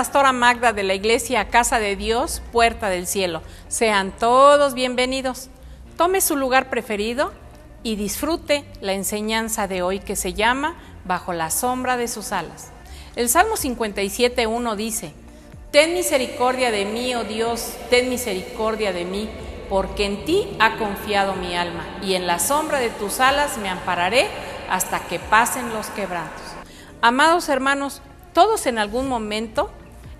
pastora Magda de la iglesia Casa de Dios, Puerta del Cielo. Sean todos bienvenidos. Tome su lugar preferido y disfrute la enseñanza de hoy que se llama Bajo la sombra de sus alas. El Salmo 57.1 dice, Ten misericordia de mí, oh Dios, ten misericordia de mí, porque en ti ha confiado mi alma, y en la sombra de tus alas me ampararé hasta que pasen los quebrantos. Amados hermanos, todos en algún momento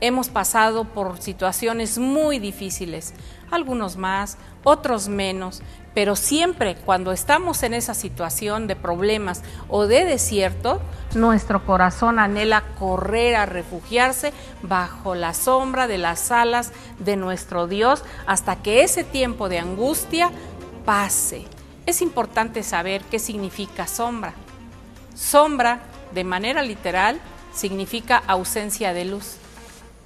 hemos pasado por situaciones muy difíciles, algunos más, otros menos, pero siempre cuando estamos en esa situación de problemas o de desierto, nuestro corazón anhela correr a refugiarse bajo la sombra de las alas de nuestro Dios hasta que ese tiempo de angustia pase. Es importante saber qué significa sombra. Sombra, de manera literal, significa ausencia de luz.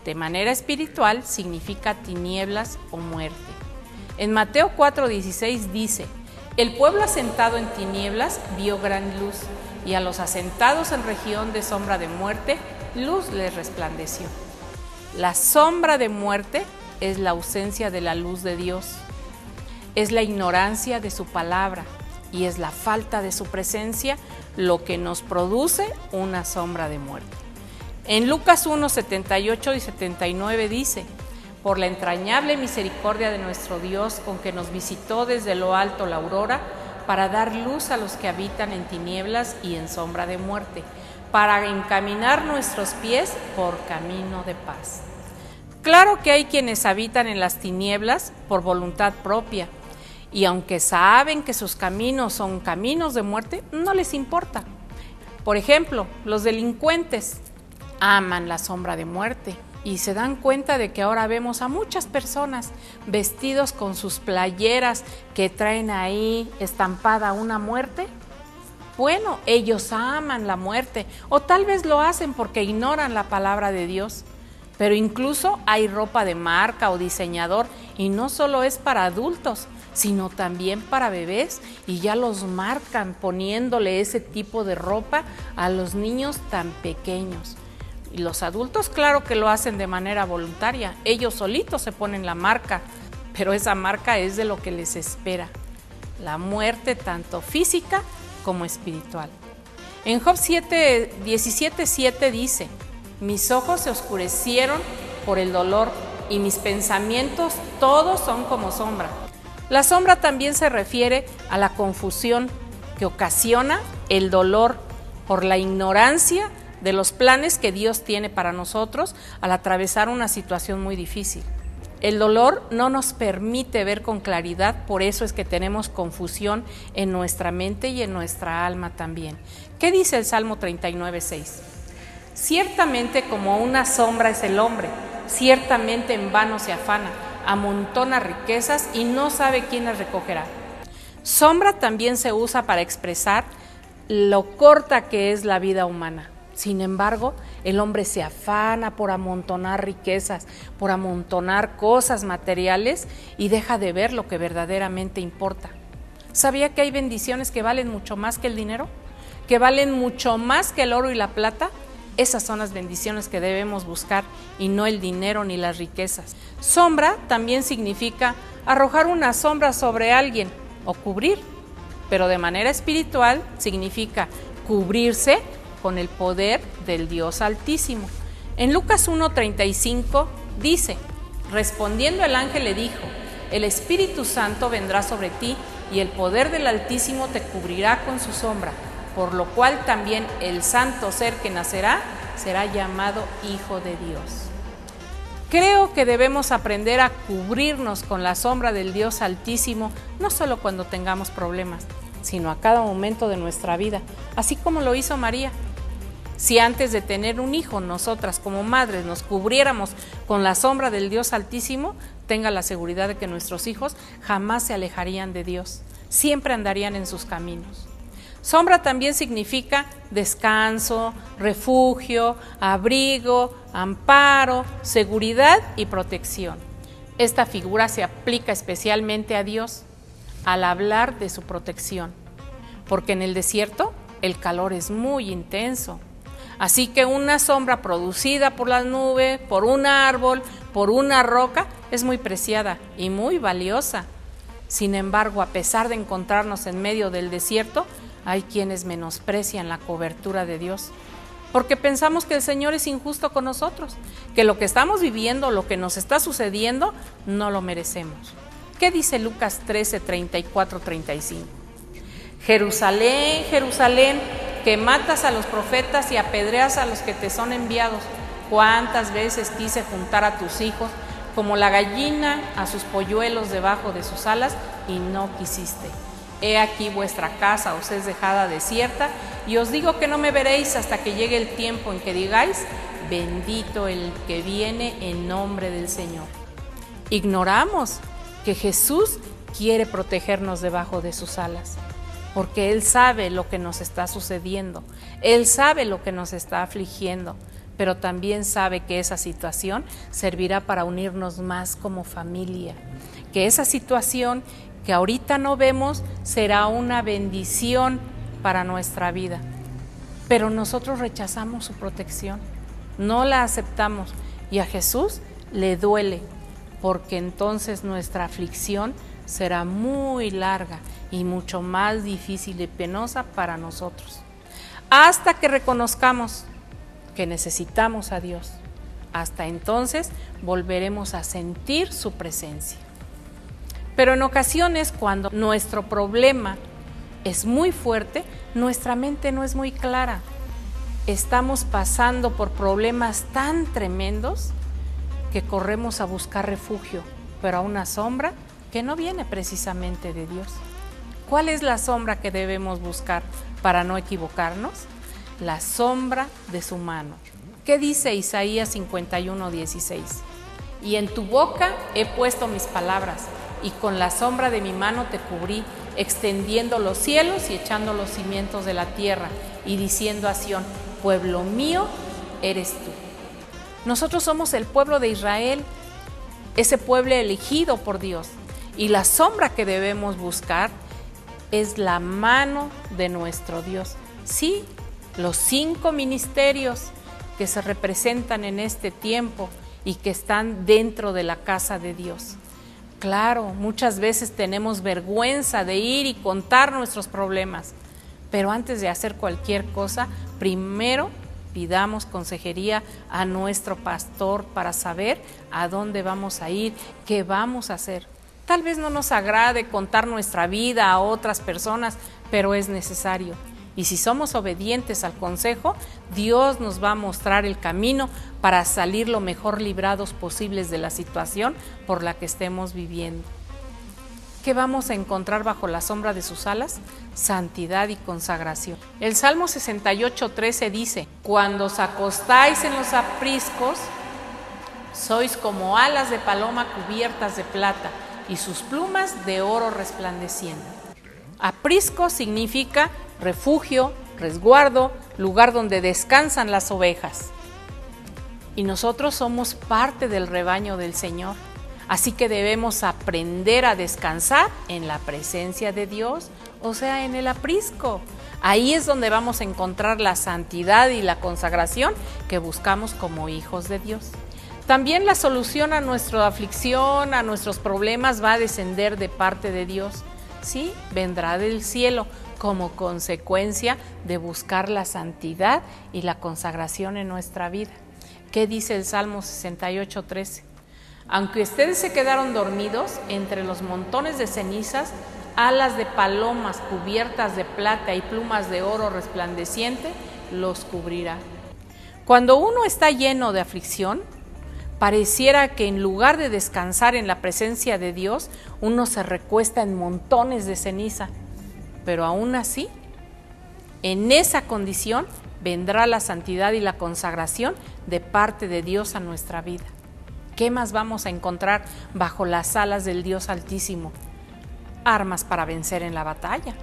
De manera espiritual significa tinieblas o muerte. En Mateo 4:16 dice, el pueblo asentado en tinieblas vio gran luz, y a los asentados en región de sombra de muerte, luz les resplandeció. La sombra de muerte es la ausencia de la luz de Dios, es la ignorancia de su palabra y es la falta de su presencia lo que nos produce una sombra de muerte. En Lucas 1, 78 y 79 dice, por la entrañable misericordia de nuestro Dios con que nos visitó desde lo alto la aurora, para dar luz a los que habitan en tinieblas y en sombra de muerte, para encaminar nuestros pies por camino de paz. Claro que hay quienes habitan en las tinieblas por voluntad propia, y aunque saben que sus caminos son caminos de muerte, no les importa. Por ejemplo, los delincuentes aman la sombra de muerte y se dan cuenta de que ahora vemos a muchas personas vestidos con sus playeras que traen ahí estampada una muerte. Bueno, ellos aman la muerte o tal vez lo hacen porque ignoran la palabra de Dios. Pero incluso hay ropa de marca o diseñador y no solo es para adultos, sino también para bebés y ya los marcan poniéndole ese tipo de ropa a los niños tan pequeños. Y los adultos, claro que lo hacen de manera voluntaria. Ellos solitos se ponen la marca, pero esa marca es de lo que les espera. La muerte tanto física como espiritual. En Job 7, 17, 7 dice, mis ojos se oscurecieron por el dolor y mis pensamientos todos son como sombra. La sombra también se refiere a la confusión que ocasiona el dolor por la ignorancia de los planes que Dios tiene para nosotros al atravesar una situación muy difícil. El dolor no nos permite ver con claridad, por eso es que tenemos confusión en nuestra mente y en nuestra alma también. ¿Qué dice el Salmo 39, 6? Ciertamente como una sombra es el hombre, ciertamente en vano se afana, amontona riquezas y no sabe quién las recogerá. Sombra también se usa para expresar lo corta que es la vida humana. Sin embargo, el hombre se afana por amontonar riquezas, por amontonar cosas materiales y deja de ver lo que verdaderamente importa. ¿Sabía que hay bendiciones que valen mucho más que el dinero? ¿Que valen mucho más que el oro y la plata? Esas son las bendiciones que debemos buscar y no el dinero ni las riquezas. Sombra también significa arrojar una sombra sobre alguien o cubrir, pero de manera espiritual significa cubrirse con el poder del Dios Altísimo. En Lucas 1.35 dice, respondiendo el ángel le dijo, el Espíritu Santo vendrá sobre ti y el poder del Altísimo te cubrirá con su sombra, por lo cual también el santo ser que nacerá será llamado Hijo de Dios. Creo que debemos aprender a cubrirnos con la sombra del Dios Altísimo, no solo cuando tengamos problemas, sino a cada momento de nuestra vida, así como lo hizo María. Si antes de tener un hijo nosotras como madres nos cubriéramos con la sombra del Dios Altísimo, tenga la seguridad de que nuestros hijos jamás se alejarían de Dios, siempre andarían en sus caminos. Sombra también significa descanso, refugio, abrigo, amparo, seguridad y protección. Esta figura se aplica especialmente a Dios al hablar de su protección, porque en el desierto el calor es muy intenso, Así que una sombra producida por las nubes, por un árbol, por una roca, es muy preciada y muy valiosa. Sin embargo, a pesar de encontrarnos en medio del desierto, hay quienes menosprecian la cobertura de Dios, porque pensamos que el Señor es injusto con nosotros, que lo que estamos viviendo, lo que nos está sucediendo, no lo merecemos. ¿Qué dice Lucas 13, 34, 35? Jerusalén, Jerusalén, que matas a los profetas y apedreas a los que te son enviados. ¿Cuántas veces quise juntar a tus hijos como la gallina a sus polluelos debajo de sus alas y no quisiste? He aquí vuestra casa os es dejada desierta y os digo que no me veréis hasta que llegue el tiempo en que digáis, bendito el que viene en nombre del Señor. Ignoramos que Jesús quiere protegernos debajo de sus alas porque Él sabe lo que nos está sucediendo, Él sabe lo que nos está afligiendo, pero también sabe que esa situación servirá para unirnos más como familia, que esa situación que ahorita no vemos será una bendición para nuestra vida, pero nosotros rechazamos su protección, no la aceptamos y a Jesús le duele, porque entonces nuestra aflicción será muy larga y mucho más difícil y penosa para nosotros. Hasta que reconozcamos que necesitamos a Dios. Hasta entonces volveremos a sentir su presencia. Pero en ocasiones cuando nuestro problema es muy fuerte, nuestra mente no es muy clara. Estamos pasando por problemas tan tremendos que corremos a buscar refugio, pero a una sombra que no viene precisamente de Dios. ¿Cuál es la sombra que debemos buscar para no equivocarnos? La sombra de su mano. ¿Qué dice Isaías 51, 16? Y en tu boca he puesto mis palabras, y con la sombra de mi mano te cubrí, extendiendo los cielos y echando los cimientos de la tierra, y diciendo a Sión, pueblo mío eres tú. Nosotros somos el pueblo de Israel, ese pueblo elegido por Dios, y la sombra que debemos buscar es la mano de nuestro Dios. Sí, los cinco ministerios que se representan en este tiempo y que están dentro de la casa de Dios. Claro, muchas veces tenemos vergüenza de ir y contar nuestros problemas, pero antes de hacer cualquier cosa, primero pidamos consejería a nuestro pastor para saber a dónde vamos a ir, qué vamos a hacer. Tal vez no nos agrade contar nuestra vida a otras personas, pero es necesario. Y si somos obedientes al consejo, Dios nos va a mostrar el camino para salir lo mejor librados posibles de la situación por la que estemos viviendo. ¿Qué vamos a encontrar bajo la sombra de sus alas? Santidad y consagración. El Salmo 68.13 dice, Cuando os acostáis en los apriscos, sois como alas de paloma cubiertas de plata y sus plumas de oro resplandeciendo. Aprisco significa refugio, resguardo, lugar donde descansan las ovejas. Y nosotros somos parte del rebaño del Señor. Así que debemos aprender a descansar en la presencia de Dios, o sea, en el aprisco. Ahí es donde vamos a encontrar la santidad y la consagración que buscamos como hijos de Dios. También la solución a nuestra aflicción, a nuestros problemas va a descender de parte de Dios. Sí, vendrá del cielo como consecuencia de buscar la santidad y la consagración en nuestra vida. ¿Qué dice el Salmo 68, 13? Aunque ustedes se quedaron dormidos entre los montones de cenizas, alas de palomas cubiertas de plata y plumas de oro resplandeciente los cubrirá. Cuando uno está lleno de aflicción, pareciera que en lugar de descansar en la presencia de Dios, uno se recuesta en montones de ceniza. Pero aún así, en esa condición vendrá la santidad y la consagración de parte de Dios a nuestra vida. ¿Qué más vamos a encontrar bajo las alas del Dios Altísimo? Armas para vencer en la batalla.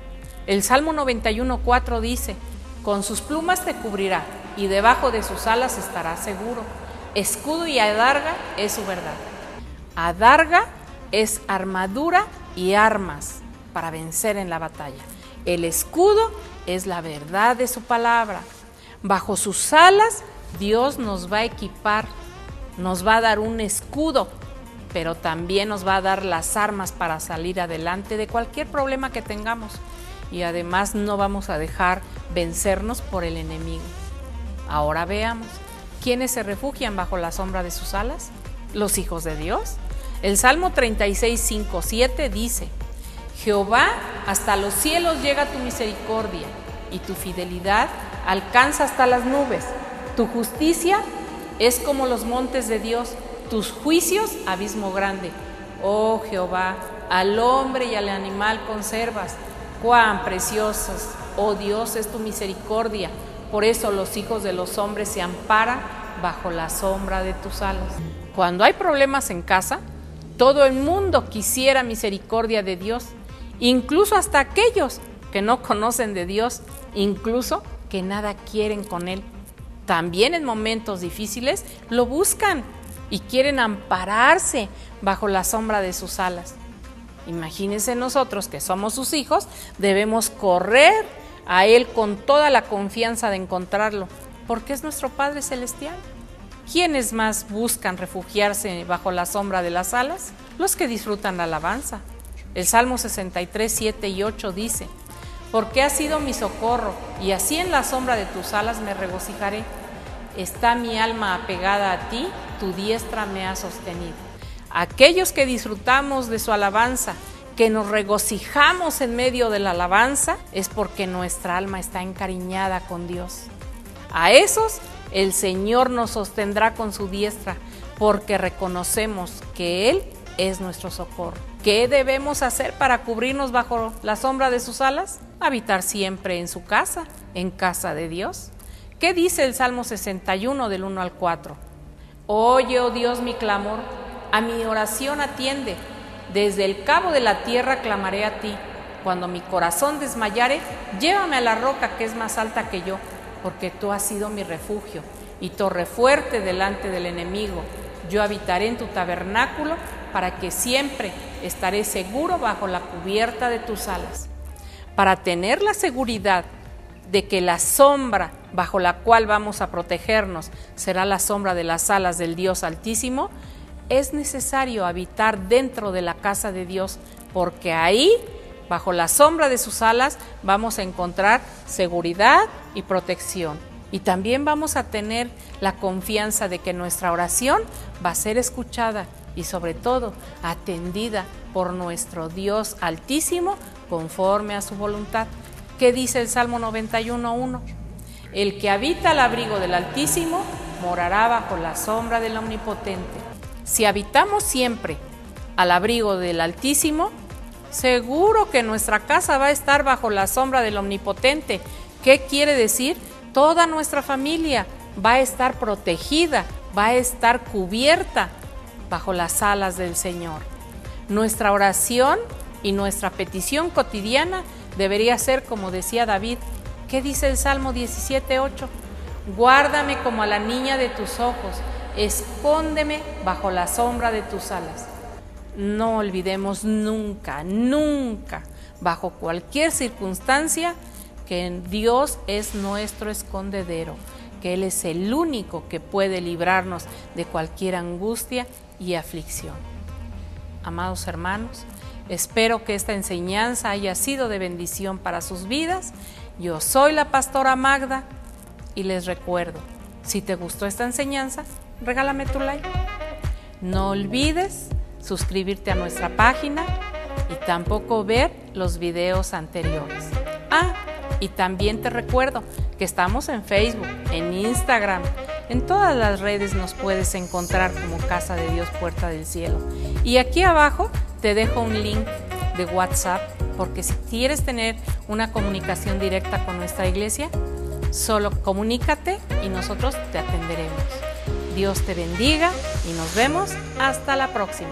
El Salmo 91.4 dice, con sus plumas te cubrirá y debajo de sus alas estarás seguro Escudo y adarga es su verdad. Adarga es armadura y armas para vencer en la batalla. El escudo es la verdad de su palabra. Bajo sus alas Dios nos va a equipar, nos va a dar un escudo, pero también nos va a dar las armas para salir adelante de cualquier problema que tengamos. Y además no vamos a dejar vencernos por el enemigo. Ahora veamos, ¿quiénes se refugian bajo la sombra de sus alas? Los hijos de Dios. El Salmo 36, 5, 7 dice, Jehová, hasta los cielos llega tu misericordia y tu fidelidad alcanza hasta las nubes. Tu justicia es como los montes de Dios, tus juicios abismo grande. Oh Jehová, al hombre y al animal conservas. Cuán preciosos, oh Dios, es tu misericordia. Por eso los hijos de los hombres se amparan bajo la sombra de tus alas. Cuando hay problemas en casa, todo el mundo quisiera misericordia de Dios, incluso hasta aquellos que no conocen de Dios, incluso que nada quieren con Él. También en momentos difíciles lo buscan y quieren ampararse bajo la sombra de sus alas. Imagínense nosotros que somos sus hijos, debemos correr a Él con toda la confianza de encontrarlo, porque es nuestro Padre Celestial. ¿Quiénes más buscan refugiarse bajo la sombra de las alas? Los que disfrutan la alabanza. El Salmo 63, 7 y 8 dice, porque has sido mi socorro, y así en la sombra de tus alas me regocijaré. Está mi alma apegada a ti, tu diestra me ha sostenido. Aquellos que disfrutamos de su alabanza, que nos regocijamos en medio de la alabanza, es porque nuestra alma está encariñada con Dios. A esos el Señor nos sostendrá con su diestra, porque reconocemos que Él es nuestro socorro. ¿Qué debemos hacer para cubrirnos bajo la sombra de sus alas? Habitar siempre en su casa, en casa de Dios. ¿Qué dice el Salmo 61 del 1 al 4? Oye, oh Dios, mi clamor, a mi oración atiende. Desde el cabo de la tierra clamaré a ti. Cuando mi corazón desmayare, llévame a la roca que es más alta que yo porque tú has sido mi refugio y torre fuerte delante del enemigo. Yo habitaré en tu tabernáculo para que siempre estaré seguro bajo la cubierta de tus alas. Para tener la seguridad de que la sombra bajo la cual vamos a protegernos será la sombra de las alas del Dios Altísimo, es necesario habitar dentro de la casa de Dios, porque ahí Bajo la sombra de sus alas vamos a encontrar seguridad y protección. Y también vamos a tener la confianza de que nuestra oración va a ser escuchada y sobre todo atendida por nuestro Dios altísimo conforme a su voluntad. ¿Qué dice el Salmo 91.1? El que habita al abrigo del Altísimo morará bajo la sombra del Omnipotente. Si habitamos siempre al abrigo del Altísimo, Seguro que nuestra casa va a estar bajo la sombra del Omnipotente. ¿Qué quiere decir? Toda nuestra familia va a estar protegida, va a estar cubierta bajo las alas del Señor. Nuestra oración y nuestra petición cotidiana debería ser como decía David. ¿Qué dice el Salmo 17.8? Guárdame como a la niña de tus ojos, escóndeme bajo la sombra de tus alas. No olvidemos nunca, nunca, bajo cualquier circunstancia, que Dios es nuestro escondedero, que Él es el único que puede librarnos de cualquier angustia y aflicción. Amados hermanos, espero que esta enseñanza haya sido de bendición para sus vidas. Yo soy la pastora Magda y les recuerdo, si te gustó esta enseñanza, regálame tu like. No olvides suscribirte a nuestra página y tampoco ver los videos anteriores. Ah, y también te recuerdo que estamos en Facebook, en Instagram, en todas las redes nos puedes encontrar como Casa de Dios Puerta del Cielo. Y aquí abajo te dejo un link de WhatsApp porque si quieres tener una comunicación directa con nuestra iglesia, solo comunícate y nosotros te atenderemos. Dios te bendiga y nos vemos hasta la próxima.